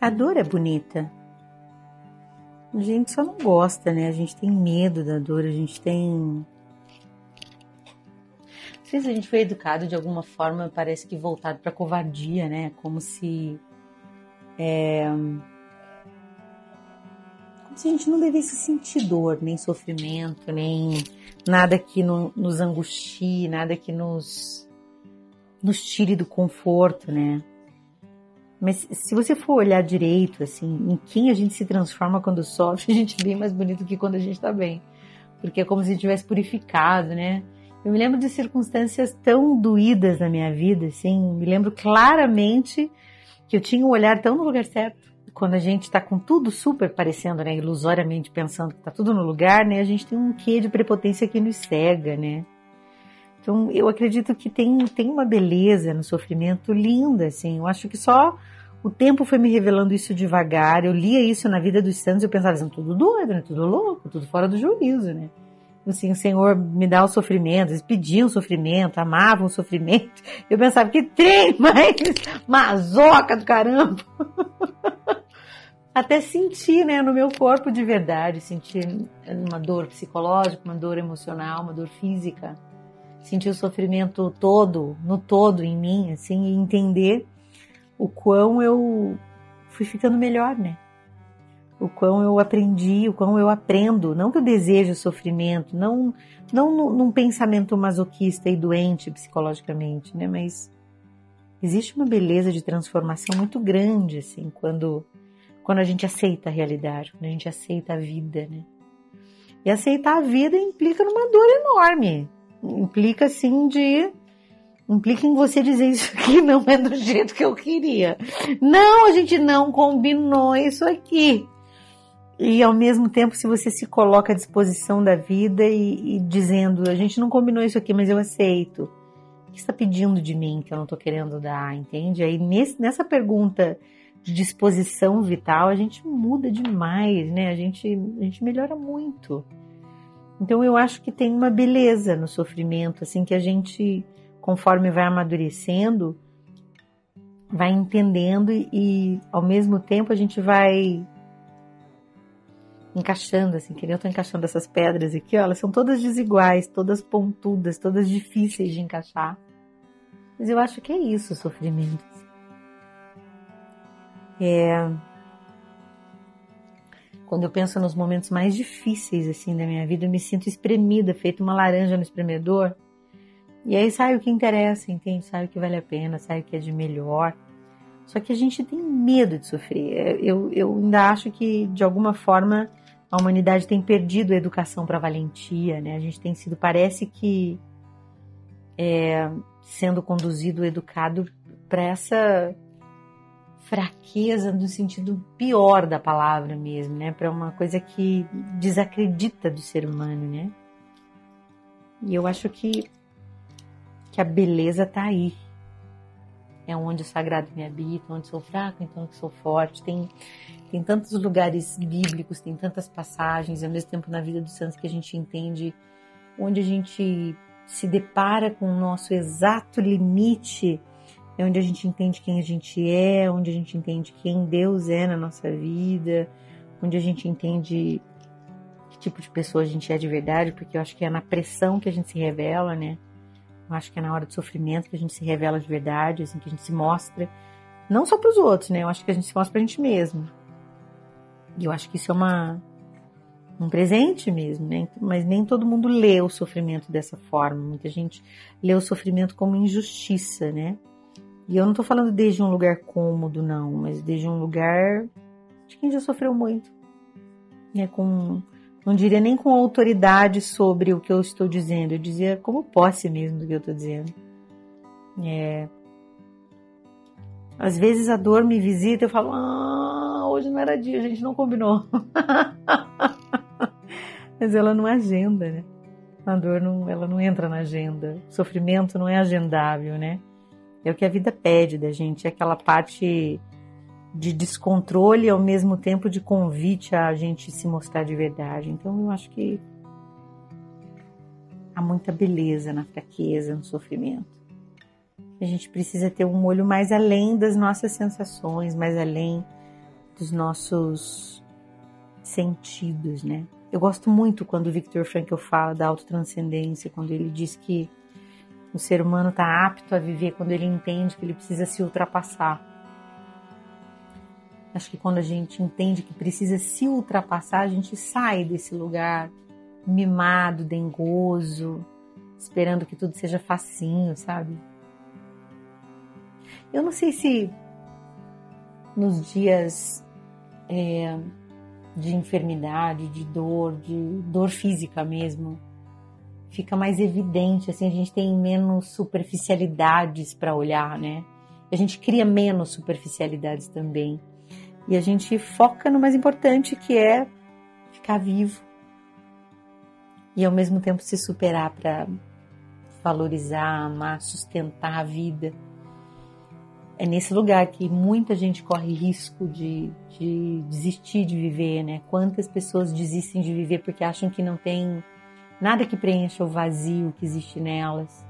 A dor é bonita. A gente só não gosta, né? A gente tem medo da dor, a gente tem. Não sei se a gente foi educado de alguma forma, parece que voltado para covardia, né? Como se. É... Como se a gente não devesse sentir dor, nem sofrimento, nem nada que no, nos angustie, nada que nos, nos tire do conforto, né? Mas se você for olhar direito, assim, em quem a gente se transforma quando sofre, a gente é bem mais bonito que quando a gente está bem. Porque é como se a gente tivesse purificado, né? Eu me lembro de circunstâncias tão doídas na minha vida, assim, me lembro claramente que eu tinha um olhar tão no lugar certo. Quando a gente está com tudo super parecendo, né, ilusoriamente pensando que está tudo no lugar, né, a gente tem um quê de prepotência que nos cega, né? Então, eu acredito que tem, tem uma beleza no sofrimento linda, assim. Eu acho que só o tempo foi me revelando isso devagar. Eu lia isso na vida dos santos e eu pensava assim, tudo doido, né? Tudo louco, tudo fora do juízo, né? Assim, o Senhor me dá o sofrimento, eles pediam sofrimento, amavam o sofrimento. Eu pensava, que trem mais mazoca do caramba! Até sentir, né, no meu corpo de verdade, sentir uma dor psicológica, uma dor emocional, uma dor física sentir o sofrimento todo, no todo em mim, assim, e entender o quão eu fui ficando melhor, né? O quão eu aprendi, o quão eu aprendo, não que eu o sofrimento, não, não num pensamento masoquista e doente psicologicamente, né? Mas existe uma beleza de transformação muito grande, assim, quando, quando a gente aceita a realidade, quando a gente aceita a vida, né? E aceitar a vida implica numa dor enorme, implica assim de implica em você dizer isso aqui não é do jeito que eu queria. Não, a gente não combinou isso aqui. E ao mesmo tempo, se você se coloca à disposição da vida e, e dizendo, a gente não combinou isso aqui, mas eu aceito. O que está pedindo de mim que eu não estou querendo dar, entende? Aí nesse, nessa pergunta de disposição vital, a gente muda demais, né? A gente, a gente melhora muito. Então eu acho que tem uma beleza no sofrimento, assim que a gente, conforme vai amadurecendo, vai entendendo e, ao mesmo tempo a gente vai encaixando, assim, que nem eu tô encaixando essas pedras aqui, ó, elas são todas desiguais, todas pontudas, todas difíceis de encaixar. Mas eu acho que é isso o sofrimento. É, quando eu penso nos momentos mais difíceis assim da minha vida, eu me sinto espremida, feito uma laranja no espremedor. E aí sai o que interessa, entende? Sai o que vale a pena, sai o que é de melhor. Só que a gente tem medo de sofrer. Eu, eu ainda acho que, de alguma forma, a humanidade tem perdido a educação para valentia, né? A gente tem sido, parece que, é, sendo conduzido, educado para essa fraqueza no sentido pior da palavra mesmo, né? Para uma coisa que desacredita do ser humano, né? E eu acho que que a beleza está aí. É onde o sagrado me habita, onde sou fraco, então que sou forte. Tem tem tantos lugares bíblicos, tem tantas passagens, ao mesmo tempo na vida dos santos que a gente entende onde a gente se depara com o nosso exato limite é onde a gente entende quem a gente é, onde a gente entende quem Deus é na nossa vida, onde a gente entende que tipo de pessoa a gente é de verdade, porque eu acho que é na pressão que a gente se revela, né? Eu acho que é na hora do sofrimento que a gente se revela de verdade, assim, que a gente se mostra, não só para os outros, né? Eu acho que a gente se mostra para a gente mesmo. E eu acho que isso é uma um presente mesmo, né? Mas nem todo mundo lê o sofrimento dessa forma. Muita gente lê o sofrimento como injustiça, né? E eu não tô falando desde um lugar cômodo, não, mas desde um lugar de quem já sofreu muito. É com, não diria nem com autoridade sobre o que eu estou dizendo, eu dizia como posse mesmo do que eu estou dizendo. É, às vezes a dor me visita e eu falo, ah, hoje não era dia, a gente não combinou. Mas ela não agenda, né? A dor não, ela não entra na agenda. O sofrimento não é agendável, né? É o que a vida pede da gente, é aquela parte de descontrole e ao mesmo tempo de convite a gente se mostrar de verdade. Então eu acho que há muita beleza na fraqueza, no sofrimento. A gente precisa ter um olho mais além das nossas sensações, mais além dos nossos sentidos, né? Eu gosto muito quando o Victor Frankl fala da autotranscendência, quando ele diz que o ser humano está apto a viver quando ele entende que ele precisa se ultrapassar. Acho que quando a gente entende que precisa se ultrapassar, a gente sai desse lugar mimado, dengoso, esperando que tudo seja facinho, sabe? Eu não sei se nos dias é, de enfermidade, de dor, de dor física mesmo, fica mais evidente, assim, a gente tem menos superficialidades para olhar, né? A gente cria menos superficialidades também. E a gente foca no mais importante que é ficar vivo. E ao mesmo tempo se superar para valorizar, amar, sustentar a vida é nesse lugar que muita gente corre risco de, de desistir de viver, né? Quantas pessoas desistem de viver porque acham que não tem nada que preencha o vazio que existe nelas.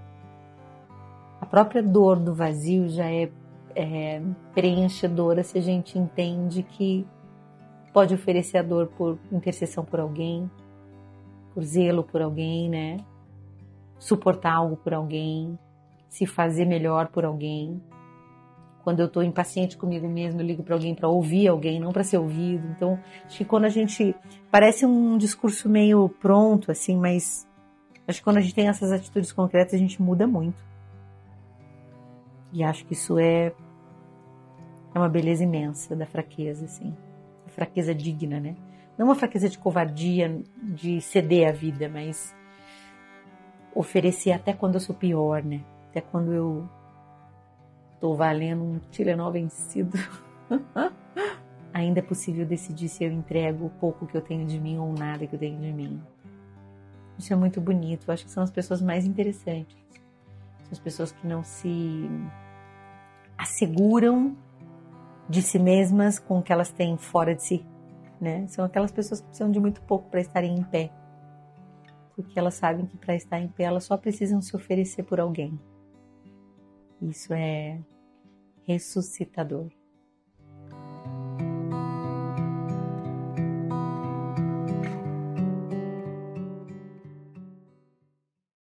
A própria dor do vazio já é, é preenchedora se a gente entende que pode oferecer a dor por intercessão por alguém, por zelo por alguém, né? Suportar algo por alguém, se fazer melhor por alguém. Quando eu estou impaciente comigo mesmo, eu ligo para alguém para ouvir alguém, não para ser ouvido. Então, acho que quando a gente. Parece um discurso meio pronto, assim, mas acho que quando a gente tem essas atitudes concretas, a gente muda muito. E acho que isso é, é uma beleza imensa da fraqueza, assim. Fraqueza digna, né? Não uma fraqueza de covardia, de ceder a vida, mas oferecer até quando eu sou pior, né? Até quando eu Estou valendo um Tilenol vencido. Ainda é possível decidir se eu entrego o pouco que eu tenho de mim ou nada que eu tenho de mim. Isso é muito bonito. Eu acho que são as pessoas mais interessantes. São as pessoas que não se asseguram de si mesmas com o que elas têm fora de si. Né? São aquelas pessoas que precisam de muito pouco para estarem em pé. Porque elas sabem que para estar em pé elas só precisam se oferecer por alguém. Isso é ressuscitador.